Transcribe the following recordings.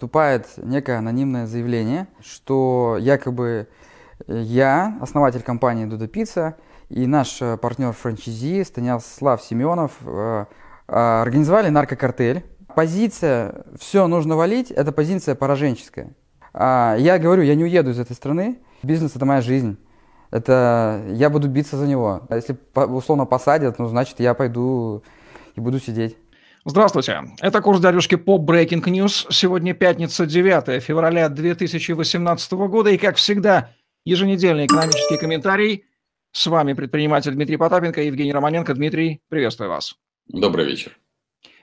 поступает некое анонимное заявление, что якобы я, основатель компании Дуда Пицца, и наш э, партнер франчайзи Станислав Семенов э, э, организовали наркокартель. Позиция «все нужно валить» – это позиция пораженческая. А я говорю, я не уеду из этой страны, бизнес – это моя жизнь. Это я буду биться за него. А если условно посадят, ну, значит, я пойду и буду сидеть. Здравствуйте. Это курс дядюшки по Breaking News. Сегодня пятница, 9 февраля 2018 года. И, как всегда, еженедельный экономический комментарий. С вами предприниматель Дмитрий Потапенко и Евгений Романенко. Дмитрий, приветствую вас. Добрый вечер.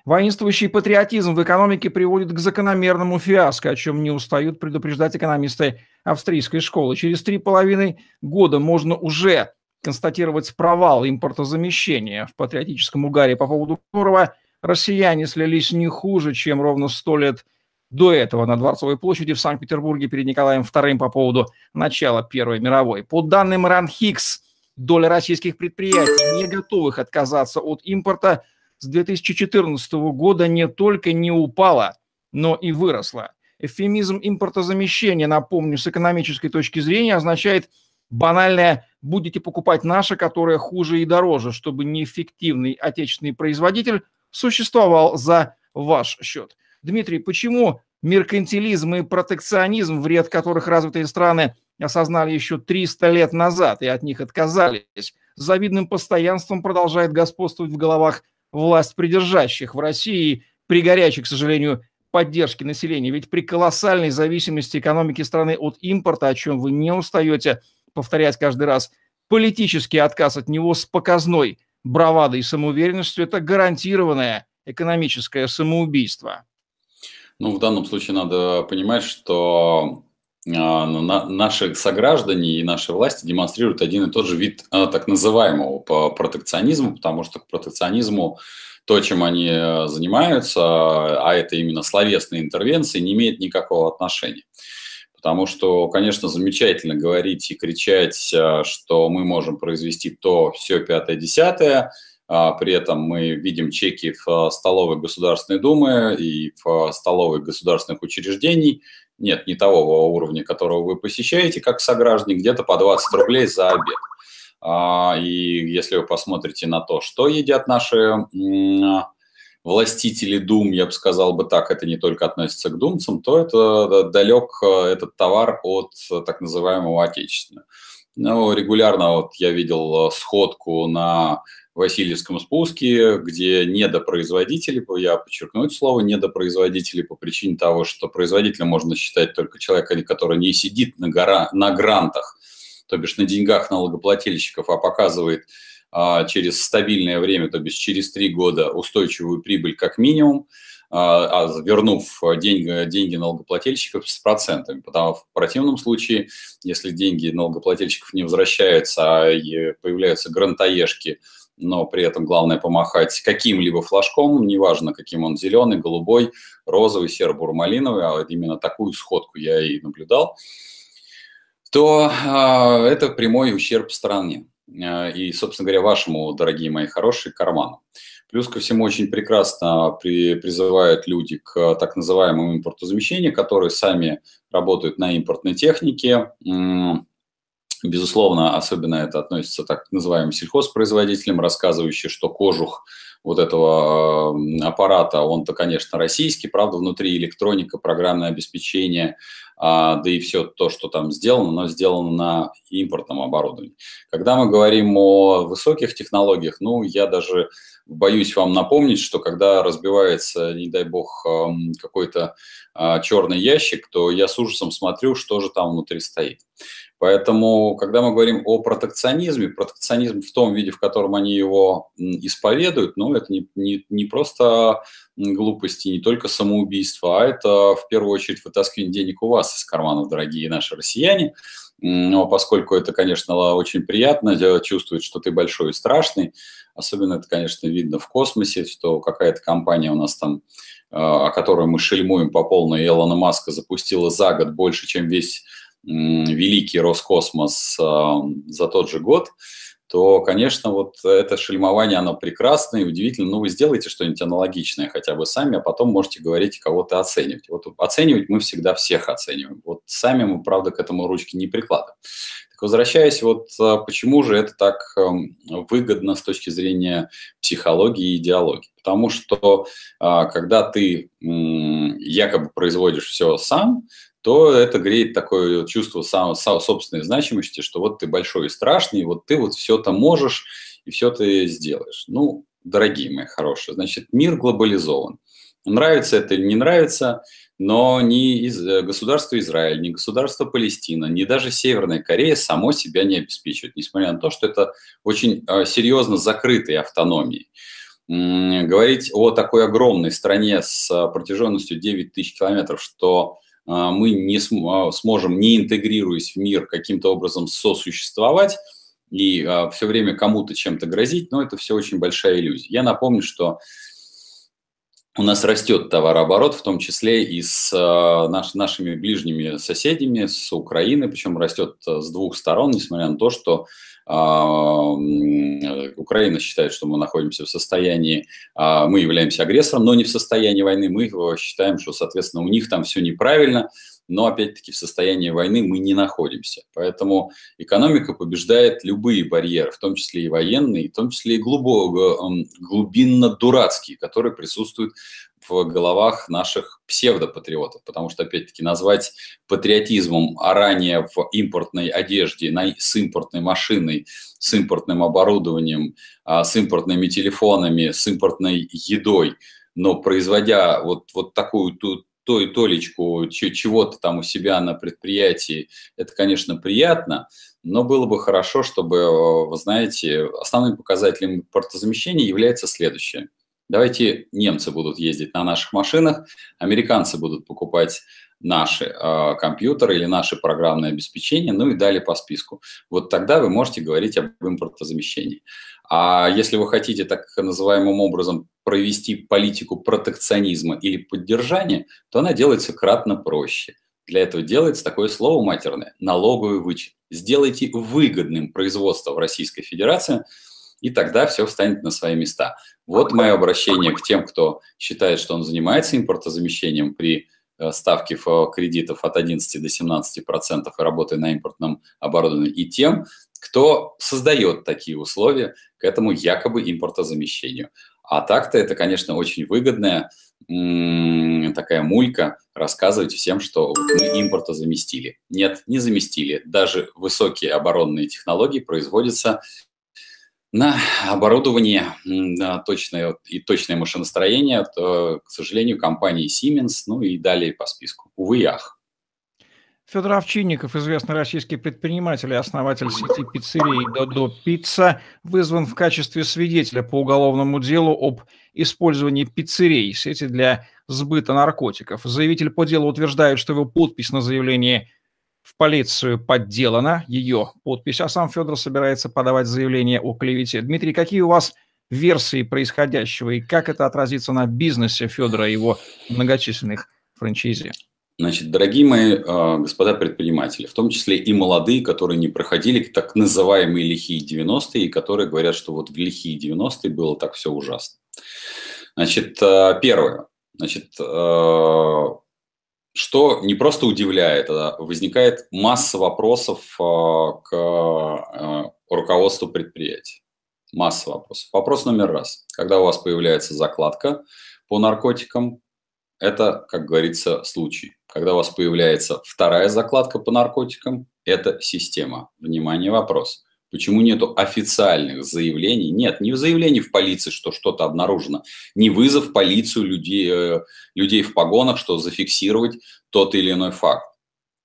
Воинствующий патриотизм в экономике приводит к закономерному фиаско, о чем не устают предупреждать экономисты австрийской школы. Через три половины года можно уже констатировать провал импортозамещения в патриотическом угаре, по поводу которого россияне слились не хуже, чем ровно сто лет до этого на Дворцовой площади в Санкт-Петербурге перед Николаем II по поводу начала Первой мировой. По данным РАНХИКС, доля российских предприятий, не готовых отказаться от импорта, с 2014 года не только не упала, но и выросла. Эвфемизм импортозамещения, напомню, с экономической точки зрения означает банальное «будете покупать наше, которое хуже и дороже», чтобы неэффективный отечественный производитель существовал за ваш счет. Дмитрий, почему меркантилизм и протекционизм, вред которых развитые страны осознали еще 300 лет назад и от них отказались, с завидным постоянством продолжает господствовать в головах власть придержащих в России при горячей, к сожалению, поддержке населения. Ведь при колоссальной зависимости экономики страны от импорта, о чем вы не устаете повторять каждый раз, политический отказ от него с показной бравадой и самоуверенностью – это гарантированное экономическое самоубийство. Ну, в данном случае надо понимать, что а, наши сограждане и наши власти демонстрируют один и тот же вид а, так называемого протекционизма, потому что к протекционизму то, чем они э, занимаются, а это именно словесные интервенции, не имеет никакого отношения. Потому что, конечно, замечательно говорить и кричать, а, что мы можем произвести то, все, пятое, десятое, при этом мы видим чеки в столовой Государственной Думы и в столовой государственных учреждений, нет, не того уровня, которого вы посещаете, как сограждане, где-то по 20 рублей за обед. А, и если вы посмотрите на то, что едят наши властители дум, я бы сказал бы так, это не только относится к думцам, то это далек э, этот товар от так называемого отечественного. Ну, регулярно вот я видел э, сходку на Васильевском спуске, где недопроизводители, я подчеркну это слово, недопроизводители по причине того, что производителем можно считать только человека, который не сидит на, гора, на грантах, то бишь на деньгах налогоплательщиков, а показывает через стабильное время, то бишь через три года устойчивую прибыль как минимум, а, а вернув деньги, деньги налогоплательщиков с процентами. Потому что в противном случае, если деньги налогоплательщиков не возвращаются, а появляются грантоежки – но при этом главное помахать каким-либо флажком, неважно, каким он зеленый, голубой, розовый, серо-бурмалиновый, а именно такую сходку я и наблюдал, то э, это прямой ущерб стране и, собственно говоря, вашему, дорогие мои хорошие, карману. Плюс ко всему очень прекрасно при, призывают люди к так называемому импортозамещению, которые сами работают на импортной технике, Безусловно, особенно это относится так называемым сельхозпроизводителям, рассказывающим, что кожух вот этого аппарата, он-то, конечно, российский, правда, внутри электроника, программное обеспечение, да и все то, что там сделано, но сделано на импортном оборудовании. Когда мы говорим о высоких технологиях, ну, я даже боюсь вам напомнить, что когда разбивается, не дай бог, какой-то а, черный ящик, то я с ужасом смотрю, что же там внутри стоит. Поэтому, когда мы говорим о протекционизме, протекционизм в том виде, в котором они его исповедуют, ну, это не, не, не просто глупости, не только самоубийство, а это в первую очередь вытаскивание денег у вас из карманов, дорогие наши россияне. Но поскольку это, конечно, очень приятно чувствовать, что ты большой и страшный, особенно это, конечно, видно в космосе, что какая-то компания у нас там, а, о которой мы шельмуем по полной, Илона Маска запустила за год больше, чем весь великий Роскосмос за тот же год, то, конечно, вот это шельмование, оно прекрасно и удивительно. Ну, вы сделаете что-нибудь аналогичное хотя бы сами, а потом можете говорить, кого-то оценивать. Вот оценивать мы всегда всех оцениваем. Вот сами мы, правда, к этому ручки не прикладываем. Так возвращаясь, вот а, почему же это так эм, выгодно с точки зрения психологии и идеологии? Потому что а, когда ты якобы производишь все сам, то это греет такое чувство сам, собственной значимости, что вот ты большой и страшный, вот ты вот все это можешь и все ты сделаешь. Ну, дорогие мои хорошие, значит, мир глобализован. Нравится это или не нравится, но ни из, э, государство Израиль, ни государство Палестина, ни даже Северная Корея само себя не обеспечивают, несмотря на то, что это очень э, серьезно закрытые автономии. Говорить о такой огромной стране с э, протяженностью 9 тысяч километров, что мы не а, сможем, не интегрируясь в мир, каким-то образом сосуществовать и а, все время кому-то чем-то грозить, но это все очень большая иллюзия. Я напомню, что у нас растет товарооборот, в том числе и с наш, нашими ближними соседями, с Украиной, причем растет с двух сторон, несмотря на то, что а, Украина считает, что мы находимся в состоянии, а, мы являемся агрессором, но не в состоянии войны. Мы считаем, что, соответственно, у них там все неправильно, но опять-таки в состоянии войны мы не находимся. Поэтому экономика побеждает любые барьеры, в том числе и военные, в том числе и глубоко, глубинно-дурацкие, которые присутствуют в головах наших псевдопатриотов, потому что, опять-таки, назвать патриотизмом а ранее в импортной одежде, с импортной машиной, с импортным оборудованием, а, с импортными телефонами, с импортной едой, но производя вот, вот такую ту, то и толечку чего-то там у себя на предприятии, это, конечно, приятно, но было бы хорошо, чтобы, вы знаете, основным показателем импортозамещения является следующее – Давайте немцы будут ездить на наших машинах, американцы будут покупать наши э, компьютеры или наше программное обеспечение, ну и далее по списку. Вот тогда вы можете говорить об импортозамещении. А если вы хотите так называемым образом провести политику протекционизма или поддержания, то она делается кратно проще. Для этого делается такое слово матерное – налоговый вычет. Сделайте выгодным производство в Российской Федерации – и тогда все встанет на свои места. Вот мое обращение к тем, кто считает, что он занимается импортозамещением при э, ставке кредитов от 11 до 17 процентов и работая на импортном оборудовании, и тем, кто создает такие условия к этому якобы импортозамещению. А так-то это, конечно, очень выгодная такая мулька рассказывать всем, что мы импорта заместили. Нет, не заместили. Даже высокие оборонные технологии производятся на оборудование на точное и точное машиностроение, то, к сожалению, компании Siemens, ну и далее по списку. Увы ах. Федор Овчинников, известный российский предприниматель и основатель сети пиццерий «Додо Пицца», вызван в качестве свидетеля по уголовному делу об использовании пиццерий, сети для сбыта наркотиков. Заявитель по делу утверждает, что его подпись на заявлении в полицию подделана ее подпись, а сам Федор собирается подавать заявление о клевете. Дмитрий, какие у вас версии происходящего и как это отразится на бизнесе Федора и его многочисленных франчайзи? Значит, дорогие мои э, господа предприниматели, в том числе и молодые, которые не проходили так называемые лихие 90-е, и которые говорят, что вот в лихие 90-е было так все ужасно. Значит, э, первое. Значит, э, что не просто удивляет, а возникает масса вопросов к руководству предприятия. Масса вопросов. Вопрос номер раз. Когда у вас появляется закладка по наркотикам, это, как говорится, случай. Когда у вас появляется вторая закладка по наркотикам, это система. Внимание, вопрос. Почему нету официальных заявлений? Нет, не заявлений в полиции, что что-то обнаружено, не вызов в полицию людей, э, людей в погонах, что зафиксировать тот или иной факт.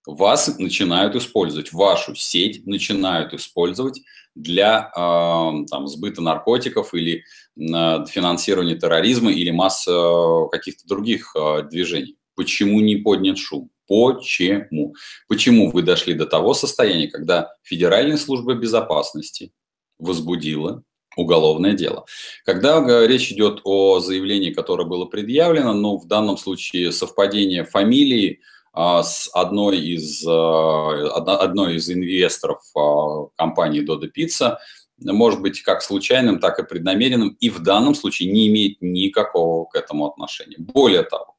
Вас начинают использовать, вашу сеть начинают использовать для э, там, сбыта наркотиков или э, финансирования терроризма или массы э, каких-то других э, движений. Почему не поднят шум? Почему? Почему вы дошли до того состояния, когда Федеральная служба безопасности возбудила уголовное дело. Когда речь идет о заявлении, которое было предъявлено, ну, в данном случае совпадение фамилии с одной из, а, одной из инвесторов а, компании Dodo Pizza, может быть как случайным, так и преднамеренным, и в данном случае не имеет никакого к этому отношения. Более того,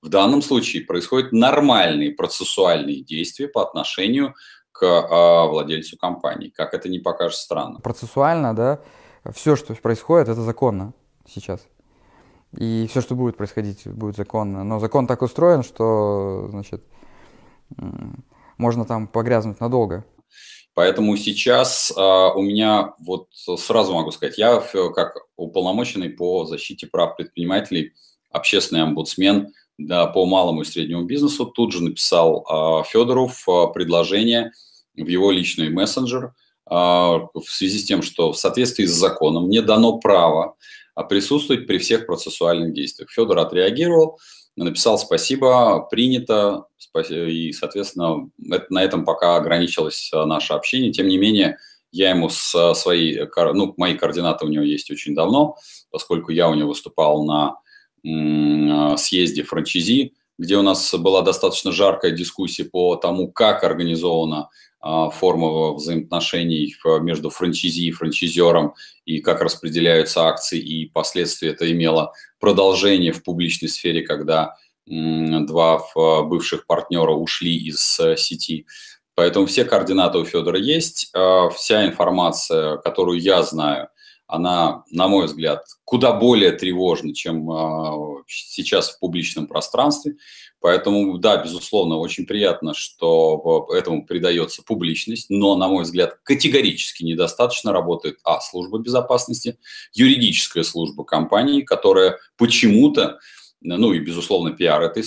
в данном случае происходят нормальные процессуальные действия по отношению к а, владельцу компании. Как это не покажет странно. Процессуально, да, все, что происходит, это законно сейчас. И все, что будет происходить, будет законно. Но закон так устроен, что, значит, можно там погрязнуть надолго. Поэтому сейчас а, у меня, вот сразу могу сказать, я как уполномоченный по защите прав предпринимателей, общественный омбудсмен да, по малому и среднему бизнесу, тут же написал а, Федоров а, предложение в его личный мессенджер а, в связи с тем, что в соответствии с законом мне дано право присутствовать при всех процессуальных действиях. Федор отреагировал, написал спасибо, принято, и, соответственно, на этом пока ограничилось а, наше общение. Тем не менее, я ему с своей, ну, мои координаты у него есть очень давно, поскольку я у него выступал на м, съезде франчизи, где у нас была достаточно жаркая дискуссия по тому, как организована форма взаимоотношений между франчизи и франчизером, и как распределяются акции, и последствия это имело продолжение в публичной сфере, когда два бывших партнера ушли из э, сети. Поэтому все координаты у Федора есть. А, вся информация, которую я знаю, она, на мой взгляд, куда более тревожна, чем а, сейчас в публичном пространстве. Поэтому, да, безусловно, очень приятно, что этому придается публичность, но, на мой взгляд, категорически недостаточно работает, а, служба безопасности, юридическая служба компании, которая почему-то ну и, безусловно, пиар этой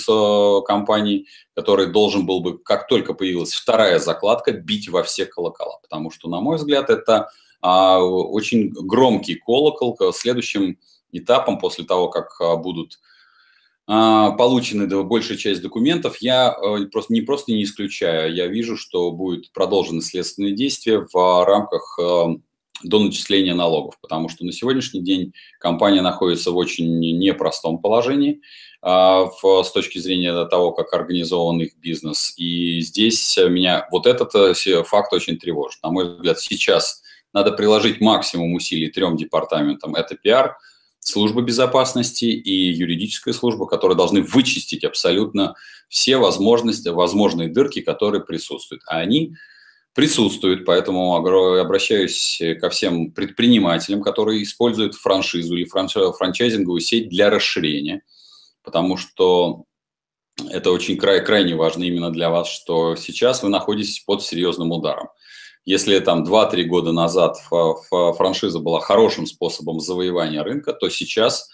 компании, который должен был бы, как только появилась вторая закладка, бить во все колокола. Потому что, на мой взгляд, это а, очень громкий колокол. Следующим этапом, после того, как а, будут а, получены большая часть документов, я просто не просто не исключаю, я вижу, что будет продолжены следственные действия в рамках до начисления налогов, потому что на сегодняшний день компания находится в очень непростом положении в, с точки зрения того, как организован их бизнес. И здесь меня вот этот э, факт очень тревожит. На мой взгляд, сейчас надо приложить максимум усилий трем департаментам. Это пиар, служба безопасности и юридическая служба, которые должны вычистить абсолютно все возможности, возможные дырки, которые присутствуют. А они присутствуют, поэтому обращаюсь ко всем предпринимателям, которые используют франшизу или франчайзинговую сеть для расширения, потому что это очень край, крайне важно именно для вас, что сейчас вы находитесь под серьезным ударом. Если там 2-3 года назад франшиза была хорошим способом завоевания рынка, то сейчас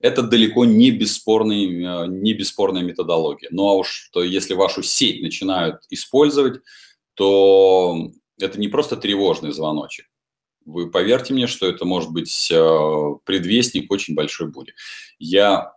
это далеко не, бесспорный, э, не бесспорная методология. Ну а уж то, если вашу сеть начинают использовать, то это не просто тревожный звоночек. Вы поверьте мне, что это может быть э, предвестник очень большой бури. Я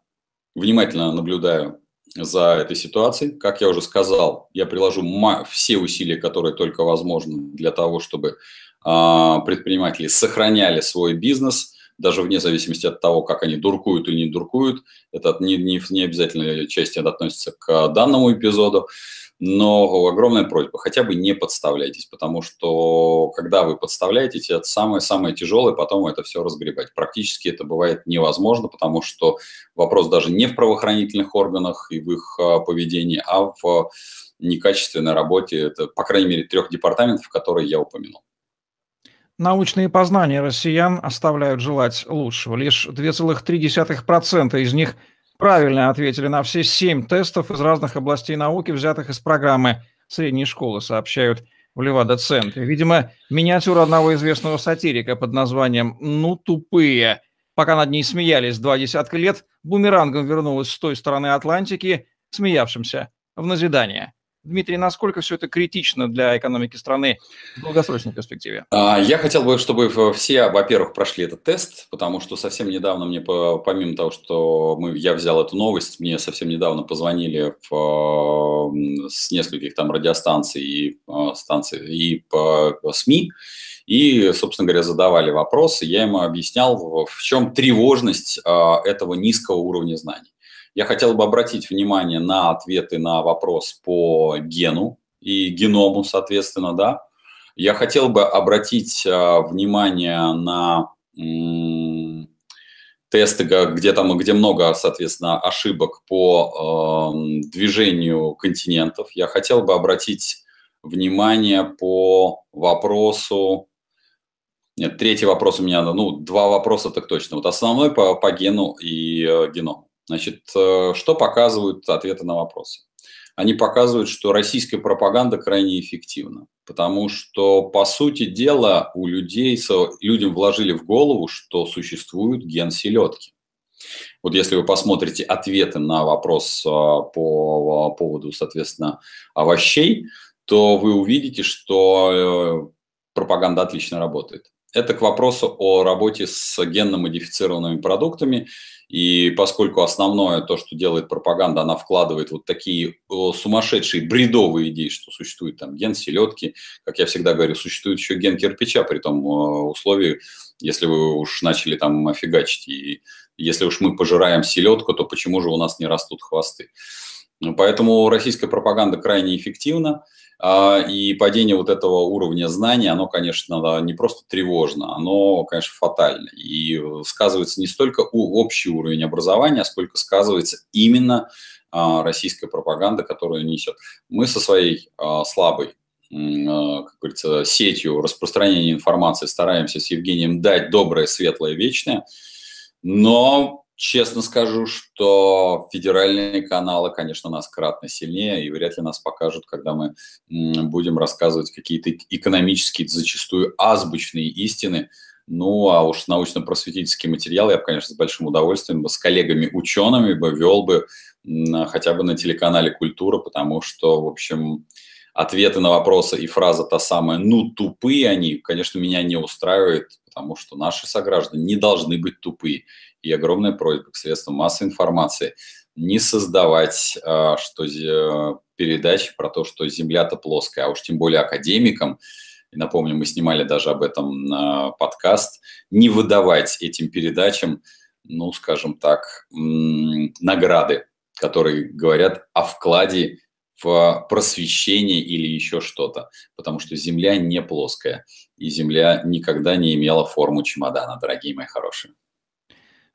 внимательно наблюдаю за этой ситуацией. Как я уже сказал, я приложу все усилия, которые только возможны для того, чтобы а, предприниматели сохраняли свой бизнес, даже вне зависимости от того, как они дуркуют или не дуркуют. Это не, не, не обязательно части относится к данному эпизоду. Но огромная просьба, хотя бы не подставляйтесь, потому что когда вы подставляетесь, это самое-самое тяжелое, потом это все разгребать. Практически это бывает невозможно, потому что вопрос даже не в правоохранительных органах и в их а, поведении, а в некачественной работе, это, по крайней мере, трех департаментов, которые я упомянул. Научные познания россиян оставляют желать лучшего. Лишь 2,3% из них – правильно ответили на все семь тестов из разных областей науки, взятых из программы средней школы, сообщают в Левада-центре. Видимо, миниатюра одного известного сатирика под названием «Ну, тупые». Пока над ней смеялись два десятка лет, бумерангом вернулась с той стороны Атлантики, смеявшимся в назидание. Дмитрий, насколько все это критично для экономики страны в долгосрочной перспективе? А, я хотел бы, чтобы все, во-первых, прошли этот тест, потому что совсем недавно мне, помимо того, что мы, я взял эту новость, мне совсем недавно позвонили в, с нескольких там радиостанций и а, станций и по СМИ, и, собственно говоря, задавали вопросы. Я ему объяснял, в чем тревожность а, этого низкого уровня знаний. Я хотел бы обратить внимание на ответы на вопрос по гену и геному, соответственно, да. Я хотел бы обратить а, внимание на тесты, где там, где много, соответственно, ошибок по э, движению континентов. Я хотел бы обратить внимание по вопросу. Нет, третий вопрос у меня, ну, два вопроса так точно. Вот основной по, по гену и э, геному. Значит, э, что показывают ответы на вопросы? Они показывают, что российская пропаганда крайне эффективна, потому что, по сути дела, у людей, людям вложили в голову, что существует ген селедки. Вот если вы посмотрите ответы на вопрос а, по поводу, соответственно, овощей, то вы увидите, что э, пропаганда отлично работает. Это к вопросу о работе с генно-модифицированными продуктами. И поскольку основное то, что делает пропаганда, она вкладывает вот такие сумасшедшие, бредовые идеи, что существует там ген селедки, как я всегда говорю, существует еще ген кирпича, при том условии, если вы уж начали там фигачить. И если уж мы пожираем селедку, то почему же у нас не растут хвосты? Поэтому российская пропаганда крайне эффективна. А, и падение вот этого уровня знаний, оно, конечно, не просто тревожно, оно, конечно, фатально. И сказывается не столько общий уровень образования, сколько сказывается именно а, российская пропаганда, которую несет. Мы со своей а, слабой как говорится, сетью распространения информации стараемся с Евгением дать доброе, светлое, вечное, но Честно скажу, что федеральные каналы, конечно, нас кратно сильнее и вряд ли нас покажут, когда мы будем рассказывать какие-то экономические, зачастую азбучные истины. Ну, а уж научно-просветительский материал я бы, конечно, с большим удовольствием бы с коллегами-учеными бы вел бы хотя бы на телеканале «Культура», потому что, в общем, ответы на вопросы и фраза та самая «ну, тупые они», конечно, меня не устраивает, потому что наши сограждане не должны быть тупые. И огромная просьба к средствам массовой информации не создавать а, что передачи про то, что Земля-то плоская, а уж тем более академикам, и напомню, мы снимали даже об этом а, подкаст, не выдавать этим передачам, ну, скажем так, награды, которые говорят о вкладе в просвещение или еще что-то, потому что Земля не плоская, и Земля никогда не имела форму чемодана, дорогие мои хорошие.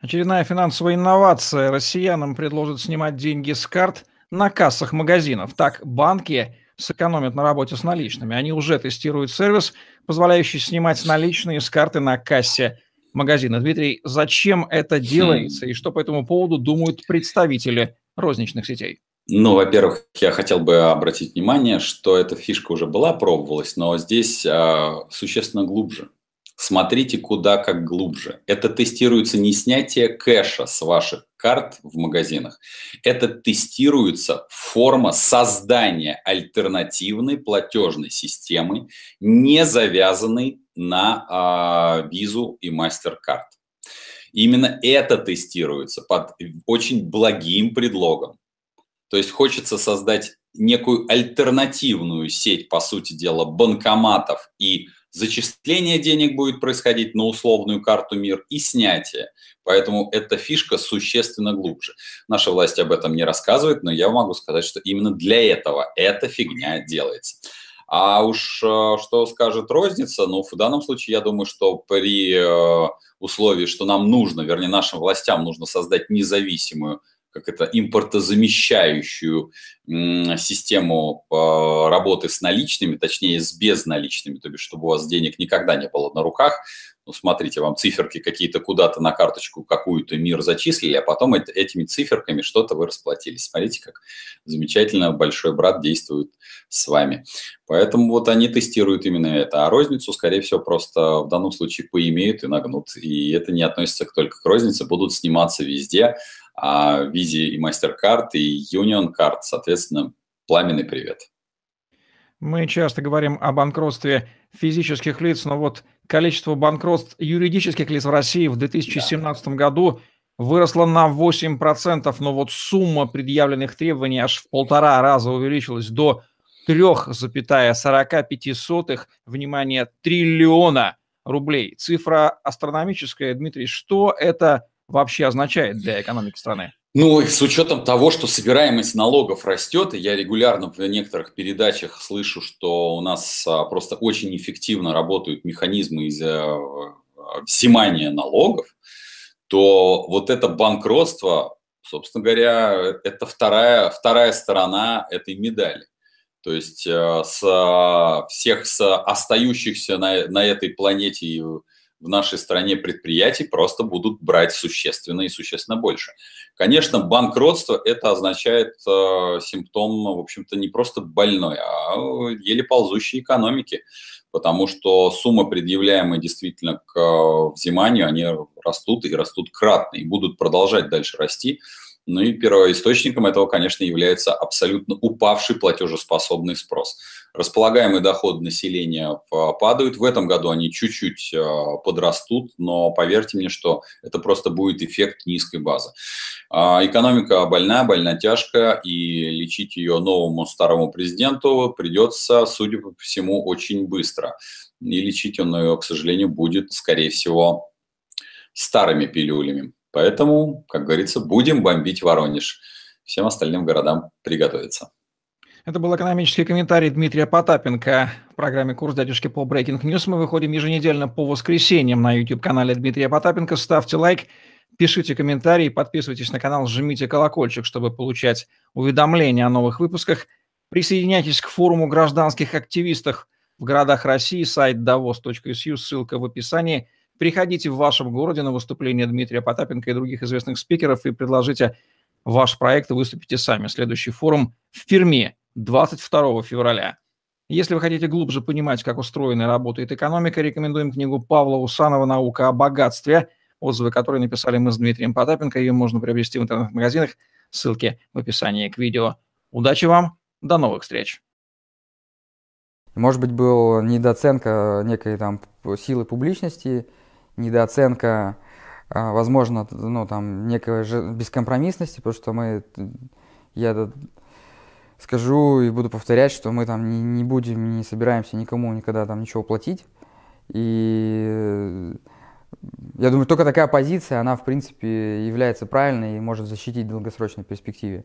Очередная финансовая инновация. Россиянам предложат снимать деньги с карт на кассах магазинов. Так банки сэкономят на работе с наличными. Они уже тестируют сервис, позволяющий снимать наличные с карты на кассе магазина. Дмитрий, зачем это делается и что по этому поводу думают представители розничных сетей? Ну, во-первых, я хотел бы обратить внимание, что эта фишка уже была, пробовалась, но здесь э, существенно глубже смотрите куда как глубже. Это тестируется не снятие кэша с ваших карт в магазинах. Это тестируется форма создания альтернативной платежной системы, не завязанной на а, визу и MasterCard. Именно это тестируется под очень благим предлогом. То есть хочется создать некую альтернативную сеть, по сути дела, банкоматов и зачисление денег будет происходить на условную карту МИР и снятие. Поэтому эта фишка существенно глубже. Наша власть об этом не рассказывает, но я могу сказать, что именно для этого эта фигня делается. А уж э, что скажет розница, ну, в данном случае я думаю, что при э, условии, что нам нужно, вернее, нашим властям нужно создать независимую как это, импортозамещающую систему а, работы с наличными, точнее, с безналичными, то бишь, чтобы у вас денег никогда не было на руках. Ну, смотрите, вам циферки какие-то куда-то на карточку какую-то мир зачислили, а потом этими циферками что-то вы расплатились. Смотрите, как замечательно большой брат действует с вами. Поэтому вот они тестируют именно это. А розницу, скорее всего, просто в данном случае поимеют и нагнут. И это не относится только к рознице, будут сниматься везде а Visa и MasterCard и Union Card, соответственно, пламенный привет. Мы часто говорим о банкротстве физических лиц, но вот количество банкротств юридических лиц в России в 2017 да. году выросло на 8%, но вот сумма предъявленных требований аж в полтора раза увеличилась до 3,45, внимание, триллиона рублей. Цифра астрономическая. Дмитрий, что это вообще означает для экономики страны? Ну, с учетом того, что собираемость налогов растет, и я регулярно в некоторых передачах слышу, что у нас а, просто очень эффективно работают механизмы из а, взимания налогов, то вот это банкротство, собственно говоря, это вторая, вторая сторона этой медали. То есть э, с всех с остающихся на, на этой планете в нашей стране предприятий просто будут брать существенно и существенно больше. Конечно, банкротство это означает э, симптом, в общем-то, не просто больной, а еле ползущей экономики, потому что суммы, предъявляемые действительно к э, взиманию, они растут и растут кратно, и будут продолжать дальше расти. Ну и первоисточником этого, конечно, является абсолютно упавший платежеспособный спрос. Располагаемый доход населения падают. В этом году они чуть-чуть э, подрастут, но поверьте мне, что это просто будет эффект низкой базы. А, экономика больна, больна тяжко, и лечить ее новому старому президенту придется, судя по всему, очень быстро. И лечить он ее, к сожалению, будет, скорее всего, старыми пилюлями. Поэтому, как говорится, будем бомбить Воронеж. Всем остальным городам приготовиться. Это был экономический комментарий Дмитрия Потапенко в программе «Курс дядюшки по Breaking News». Мы выходим еженедельно по воскресеньям на YouTube-канале Дмитрия Потапенко. Ставьте лайк, пишите комментарии, подписывайтесь на канал, жмите колокольчик, чтобы получать уведомления о новых выпусках. Присоединяйтесь к форуму гражданских активистов в городах России, сайт davos.su, ссылка в описании – Приходите в вашем городе на выступление Дмитрия Потапенко и других известных спикеров и предложите ваш проект и выступите сами. Следующий форум в Перми 22 февраля. Если вы хотите глубже понимать, как устроена и работает экономика, рекомендуем книгу Павла Усанова «Наука о богатстве», отзывы которые написали мы с Дмитрием Потапенко. Ее можно приобрести в интернет-магазинах. Ссылки в описании к видео. Удачи вам, до новых встреч! Может быть, была недооценка некой там силы публичности, недооценка, а, возможно, ну, там, некой бескомпромиссности, потому что мы, я скажу и буду повторять, что мы там не, будем, не собираемся никому никогда там ничего платить. И я думаю, только такая позиция, она, в принципе, является правильной и может защитить в долгосрочной перспективе.